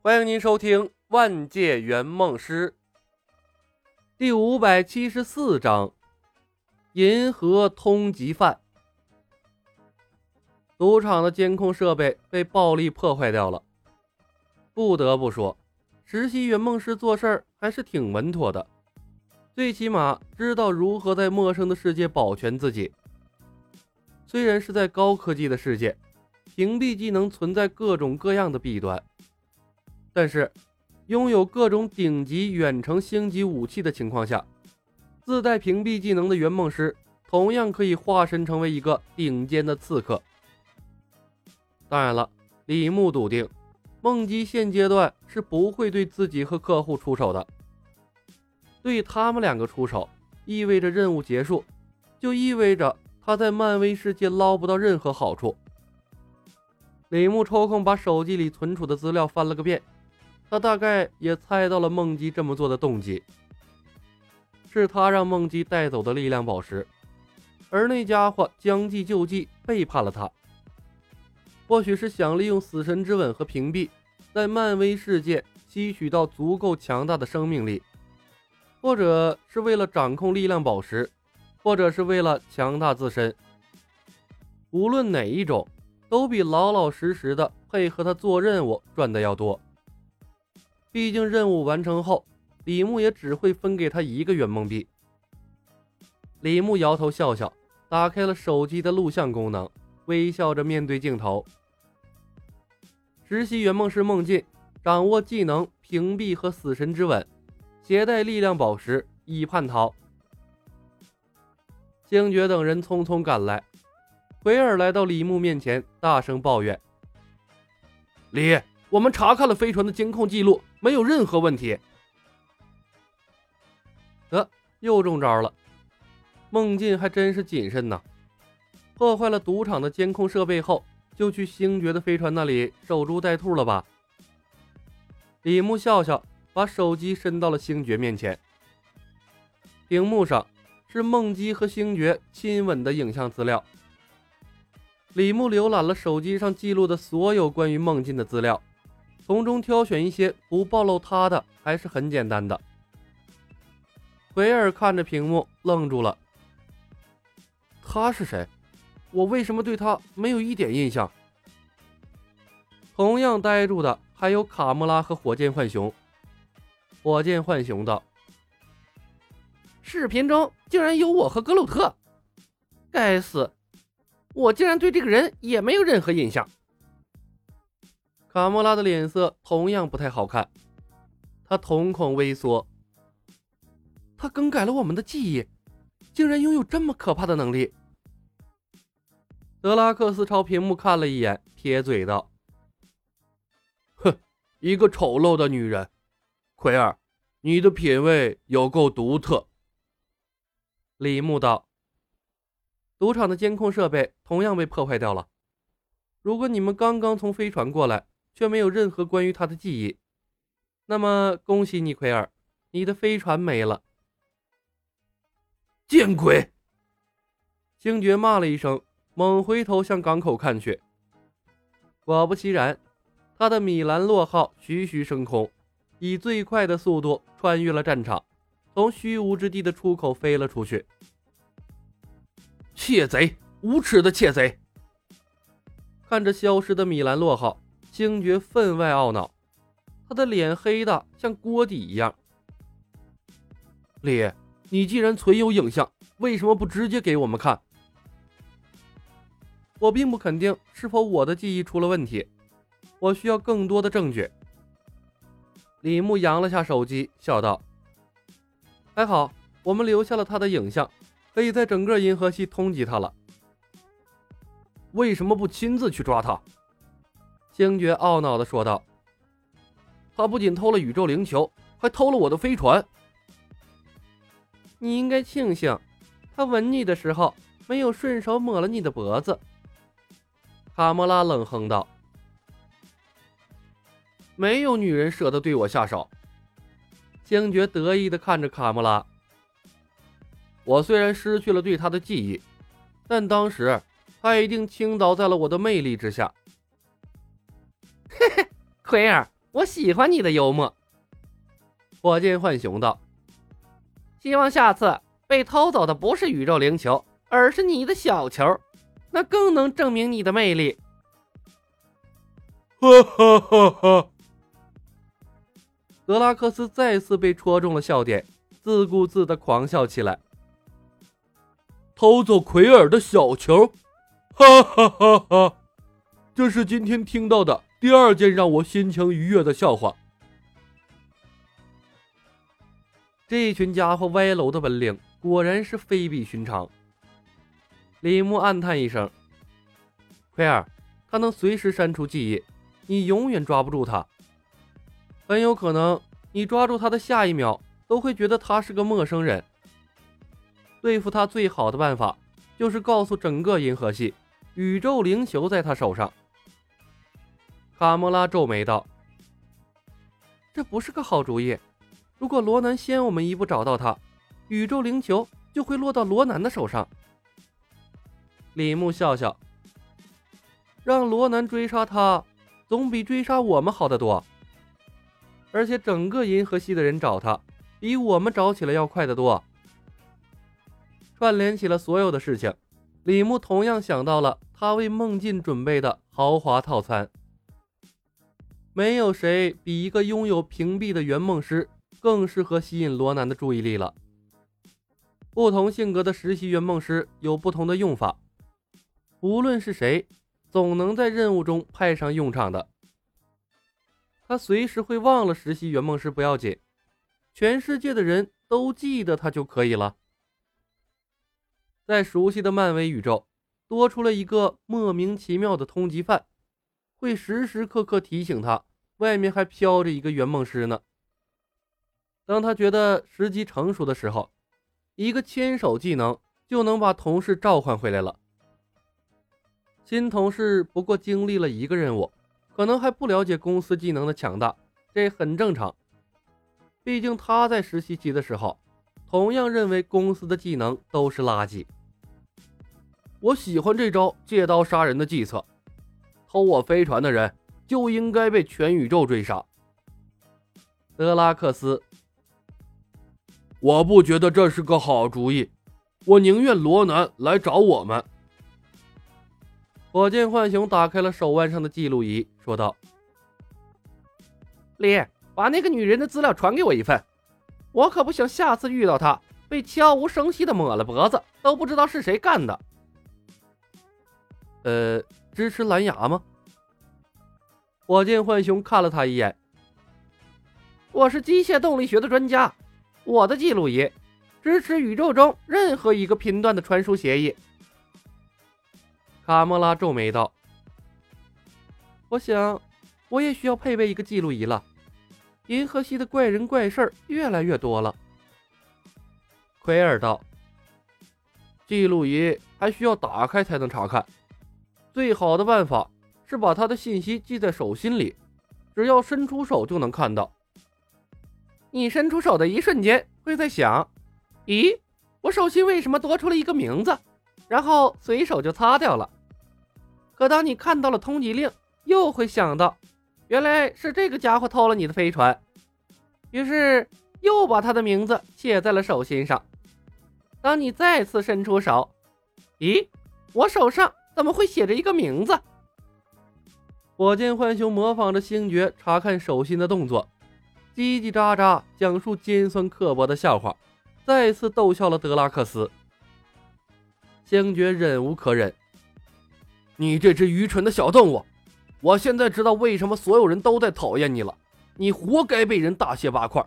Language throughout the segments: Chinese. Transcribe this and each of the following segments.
欢迎您收听《万界圆梦师》第五百七十四章《银河通缉犯》。赌场的监控设备被暴力破坏掉了。不得不说，实习圆梦师做事儿还是挺稳妥的，最起码知道如何在陌生的世界保全自己。虽然是在高科技的世界，屏蔽技能存在各种各样的弊端，但是拥有各种顶级远程星级武器的情况下，自带屏蔽技能的圆梦师同样可以化身成为一个顶尖的刺客。当然了，李牧笃定，梦姬现阶段是不会对自己和客户出手的。对他们两个出手，意味着任务结束，就意味着他在漫威世界捞不到任何好处。李牧抽空把手机里存储的资料翻了个遍，他大概也猜到了梦姬这么做的动机，是他让梦姬带走的力量宝石，而那家伙将计就计，背叛了他。或许是想利用死神之吻和屏蔽，在漫威世界吸取到足够强大的生命力，或者是为了掌控力量宝石，或者是为了强大自身。无论哪一种，都比老老实实的配合他做任务赚的要多。毕竟任务完成后，李牧也只会分给他一个圆梦币。李牧摇头笑笑，打开了手机的录像功能，微笑着面对镜头。实习圆梦师梦境，掌握技能屏蔽和死神之吻，携带力量宝石以叛逃。星爵等人匆匆赶来，奎尔来到李牧面前，大声抱怨：“李，我们查看了飞船的监控记录，没有任何问题。”得，又中招了。梦境还真是谨慎呐，破坏了赌场的监控设备后。就去星爵的飞船那里守株待兔了吧？李牧笑笑，把手机伸到了星爵面前。屏幕上是梦姬和星爵亲吻的影像资料。李牧浏览了手机上记录的所有关于梦境的资料，从中挑选一些不暴露他的，还是很简单的。奎尔看着屏幕，愣住了。他是谁？我为什么对他没有一点印象？同样呆住的还有卡莫拉和火箭浣熊。火箭浣熊道：“视频中竟然有我和格鲁特，该死！我竟然对这个人也没有任何印象。”卡莫拉的脸色同样不太好看，他瞳孔微缩。他更改了我们的记忆，竟然拥有这么可怕的能力。德拉克斯朝屏幕看了一眼，撇嘴道：“哼，一个丑陋的女人。奎尔，你的品味有够独特。”李牧道：“赌场的监控设备同样被破坏掉了。如果你们刚刚从飞船过来，却没有任何关于他的记忆，那么恭喜你，奎尔，你的飞船没了。”见鬼！星爵骂了一声。猛回头向港口看去，果不其然，他的米兰洛号徐徐升空，以最快的速度穿越了战场，从虚无之地的出口飞了出去。窃贼，无耻的窃贼！看着消失的米兰洛号，星爵分外懊恼，他的脸黑的像锅底一样。李，你既然存有影像，为什么不直接给我们看？我并不肯定是否我的记忆出了问题，我需要更多的证据。李牧扬了下手机，笑道：“还好，我们留下了他的影像，可以在整个银河系通缉他了。为什么不亲自去抓他？”星爵懊恼地说道：“他不仅偷了宇宙灵球，还偷了我的飞船。你应该庆幸，他吻你的时候没有顺手抹了你的脖子。”卡莫拉冷哼道：“没有女人舍得对我下手。”星爵得意地看着卡莫拉。我虽然失去了对他的记忆，但当时他一定倾倒在了我的魅力之下。嘿嘿，奎尔，我喜欢你的幽默。”火箭浣熊道：“希望下次被偷走的不是宇宙灵球，而是你的小球，那更能证明你的魅力。”哈哈哈哈！德拉克斯再次被戳中了笑点，自顾自的狂笑起来。偷走奎尔的小球，哈哈哈哈！这是今天听到的第二件让我心情愉悦的笑话。这群家伙歪楼的本领果然是非比寻常。李牧暗叹一声：“奎尔，他能随时删除记忆。”你永远抓不住他，很有可能你抓住他的下一秒都会觉得他是个陌生人。对付他最好的办法就是告诉整个银河系，宇宙灵球在他手上。卡莫拉皱眉道：“这不是个好主意。如果罗南先我们一步找到他，宇宙灵球就会落到罗南的手上。”李牧笑笑：“让罗南追杀他。”总比追杀我们好得多，而且整个银河系的人找他，比我们找起来要快得多。串联起了所有的事情，李牧同样想到了他为梦境准备的豪华套餐。没有谁比一个拥有屏蔽的圆梦师更适合吸引罗南的注意力了。不同性格的实习圆梦师有不同的用法，无论是谁。总能在任务中派上用场的。他随时会忘了实习圆梦师不要紧，全世界的人都记得他就可以了。在熟悉的漫威宇宙，多出了一个莫名其妙的通缉犯，会时时刻刻提醒他，外面还飘着一个圆梦师呢。当他觉得时机成熟的时候，一个牵手技能就能把同事召唤回来了。新同事不过经历了一个任务，可能还不了解公司技能的强大，这很正常。毕竟他在实习期的时候，同样认为公司的技能都是垃圾。我喜欢这招借刀杀人的计策，偷我飞船的人就应该被全宇宙追杀。德拉克斯，我不觉得这是个好主意，我宁愿罗南来找我们。火箭浣熊打开了手腕上的记录仪，说道：“李，把那个女人的资料传给我一份，我可不想下次遇到她被悄无声息的抹了脖子，都不知道是谁干的。”呃，支持蓝牙吗？火箭浣熊看了他一眼：“我是机械动力学的专家，我的记录仪支持宇宙中任何一个频段的传输协议。”卡莫拉皱眉道：“我想，我也需要配备一个记录仪了。银河系的怪人怪事儿越来越多了。”奎尔道：“记录仪还需要打开才能查看，最好的办法是把他的信息记在手心里，只要伸出手就能看到。你伸出手的一瞬间，会在想：咦，我手心为什么多出了一个名字？然后随手就擦掉了。”可当你看到了通缉令，又会想到，原来是这个家伙偷了你的飞船，于是又把他的名字写在了手心上。当你再次伸出手，咦，我手上怎么会写着一个名字？火箭浣熊模仿着星爵查看手心的动作，叽叽喳喳讲述尖酸刻薄的笑话，再次逗笑了德拉克斯。星爵忍无可忍。你这只愚蠢的小动物！我现在知道为什么所有人都在讨厌你了。你活该被人大卸八块。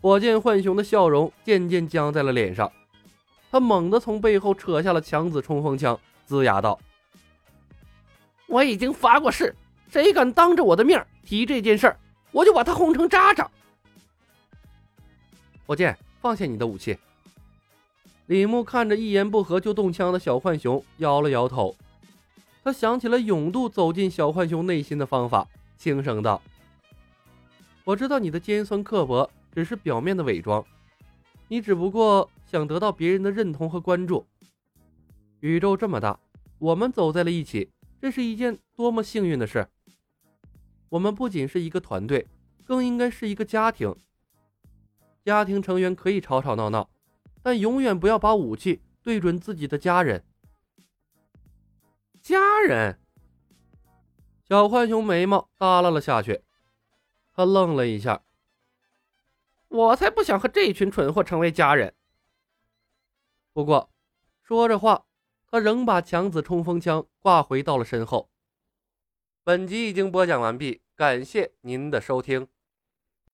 火箭浣熊的笑容渐渐僵在了脸上，他猛地从背后扯下了强子冲锋枪，龇牙道：“我已经发过誓，谁敢当着我的面提这件事儿，我就把他轰成渣渣。”火箭，放下你的武器。李牧看着一言不合就动枪的小浣熊，摇了摇头。他想起了勇度走进小浣熊内心的方法，轻声道：“我知道你的尖酸刻薄只是表面的伪装，你只不过想得到别人的认同和关注。宇宙这么大，我们走在了一起，这是一件多么幸运的事。”我们不仅是一个团队，更应该是一个家庭。家庭成员可以吵吵闹闹，但永远不要把武器对准自己的家人。家人，小浣熊眉毛耷拉了下去，他愣了一下。我才不想和这群蠢货成为家人。不过，说着话，他仍把强子冲锋枪挂回到了身后。本集已经播讲完毕，感谢您的收听。